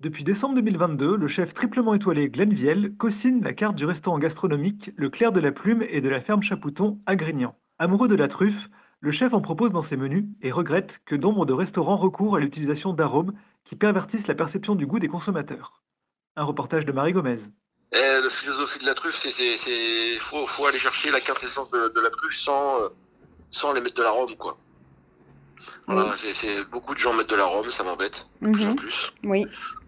Depuis décembre 2022, le chef triplement étoilé Glenn Viel co-signe la carte du restaurant gastronomique Le Clair de la Plume et de la ferme Chapouton à Grignan. Amoureux de la truffe, le chef en propose dans ses menus et regrette que nombre de restaurants recourent à l'utilisation d'arômes qui pervertissent la perception du goût des consommateurs. Un reportage de Marie Gomez. Et la philosophie de la truffe, c'est c'est faut, aller chercher la quintessence de, la truffe sans euh, sans les mettre de l'arôme quoi. Voilà, c'est- c'est beaucoup de gens mettent de l'arôme, ça m'embête de plus en Mhm. plus. Oui.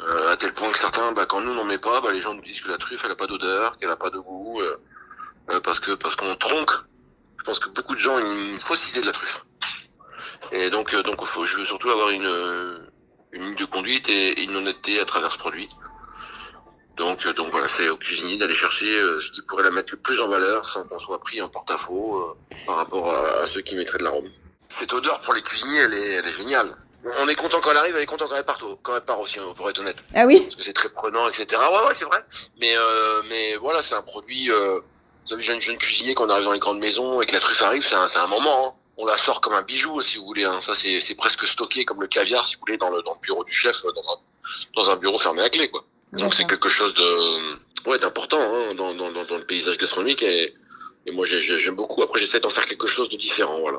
Euh, à tel point que certains, bah, quand nous n'en met pas, bah, les gens nous disent que la truffe elle a pas d'odeur, qu'elle a pas de goût, euh, euh, parce que parce qu'on tronque. Je pense que beaucoup de gens ont une fausse idée de la truffe. Et donc euh, donc faut, je veux surtout avoir une euh, une ligne de conduite et une honnêteté à travers ce produit. Donc euh, donc voilà, c'est au cuisinier d'aller chercher euh, ce qui pourrait la mettre le plus en valeur sans qu'on soit pris en porte-à-faux euh, par rapport à, à ceux qui mettraient de l'arôme. Cette odeur pour les cuisiniers, elle est, elle est géniale. On est content quand elle arrive, elle est content quand elle part, quand elle part aussi, hein, pour être honnête Ah oui parce que c'est très prenant, etc. Ouais, ouais, c'est vrai. Mais, euh, mais voilà, c'est un produit. Euh, vous savez, jeune, jeune cuisinier, quand on arrive dans les grandes maisons et que la truffe arrive, c'est un, un moment. hein. On la sort comme un bijou, si vous voulez. Hein. Ça, c'est presque stocké comme le caviar, si vous voulez, dans le, dans le bureau du chef, dans un, dans un bureau fermé à clé, quoi. Donc c'est quelque chose de, ouais, d'important hein, dans, dans, dans, dans le paysage gastronomique et, et moi j'ai- j'ai- j'aime beaucoup. Après, j'essaie d'en faire quelque chose de différent, voilà.